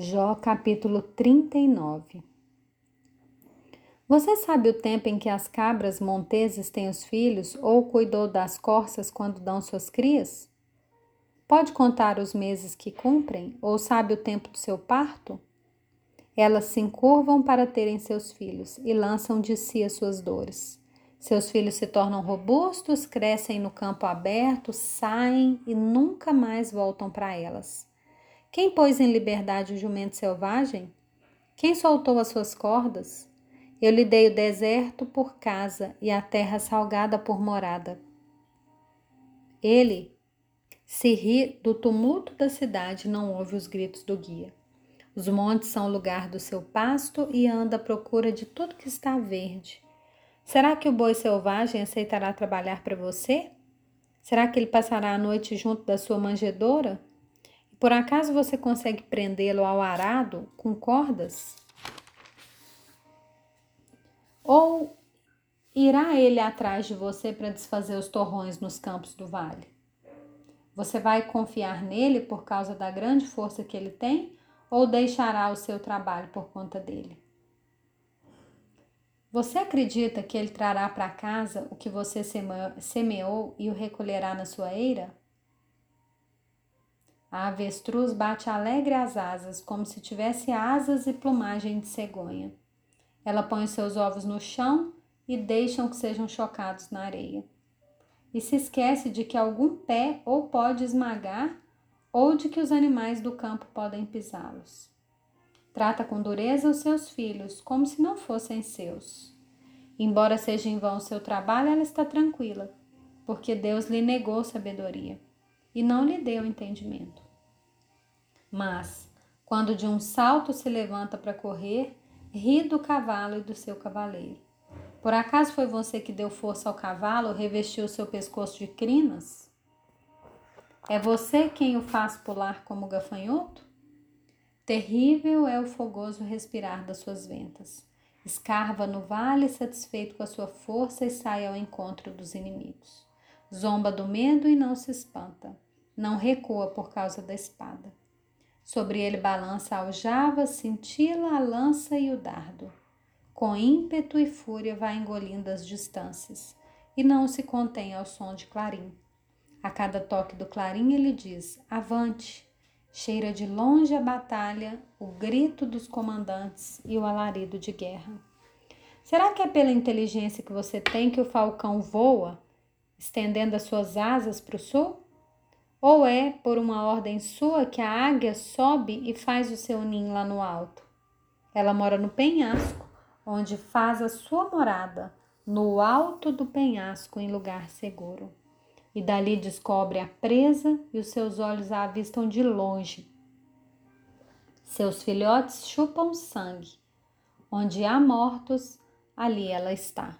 Jó capítulo 39 Você sabe o tempo em que as cabras monteses têm os filhos ou cuidou das corças quando dão suas crias? Pode contar os meses que cumprem ou sabe o tempo do seu parto? Elas se encurvam para terem seus filhos e lançam de si as suas dores. Seus filhos se tornam robustos, crescem no campo aberto, saem e nunca mais voltam para elas. Quem pôs em liberdade o jumento selvagem? Quem soltou as suas cordas? Eu lhe dei o deserto por casa e a terra salgada por morada. Ele se ri do tumulto da cidade, não ouve os gritos do guia. Os montes são o lugar do seu pasto e anda à procura de tudo que está verde. Será que o boi selvagem aceitará trabalhar para você? Será que ele passará a noite junto da sua manjedoura? Por acaso você consegue prendê-lo ao arado com cordas? Ou irá ele atrás de você para desfazer os torrões nos campos do vale? Você vai confiar nele por causa da grande força que ele tem ou deixará o seu trabalho por conta dele? Você acredita que ele trará para casa o que você semeou e o recolherá na sua eira? A avestruz bate alegre as asas, como se tivesse asas e plumagem de cegonha. Ela põe os seus ovos no chão e deixam que sejam chocados na areia. E se esquece de que algum pé ou pode esmagar, ou de que os animais do campo podem pisá-los. Trata com dureza os seus filhos, como se não fossem seus. Embora seja em vão o seu trabalho, ela está tranquila, porque Deus lhe negou sabedoria e não lhe deu entendimento. Mas, quando de um salto se levanta para correr, ri do cavalo e do seu cavaleiro. Por acaso foi você que deu força ao cavalo, revestiu seu pescoço de crinas? É você quem o faz pular como gafanhoto? Terrível é o fogoso respirar das suas ventas. Escarva no vale, satisfeito com a sua força, e sai ao encontro dos inimigos. Zomba do medo e não se espanta não recua por causa da espada. Sobre ele balança a aljava, cintila a lança e o dardo. Com ímpeto e fúria vai engolindo as distâncias, e não se contém ao som de clarim. A cada toque do clarim ele diz: Avante! Cheira de longe a batalha, o grito dos comandantes e o alarido de guerra. Será que é pela inteligência que você tem que o falcão voa, estendendo as suas asas para o sul? Ou é por uma ordem sua que a águia sobe e faz o seu ninho lá no alto? Ela mora no penhasco, onde faz a sua morada, no alto do penhasco, em lugar seguro. E dali descobre a presa e os seus olhos a avistam de longe. Seus filhotes chupam sangue. Onde há mortos, ali ela está.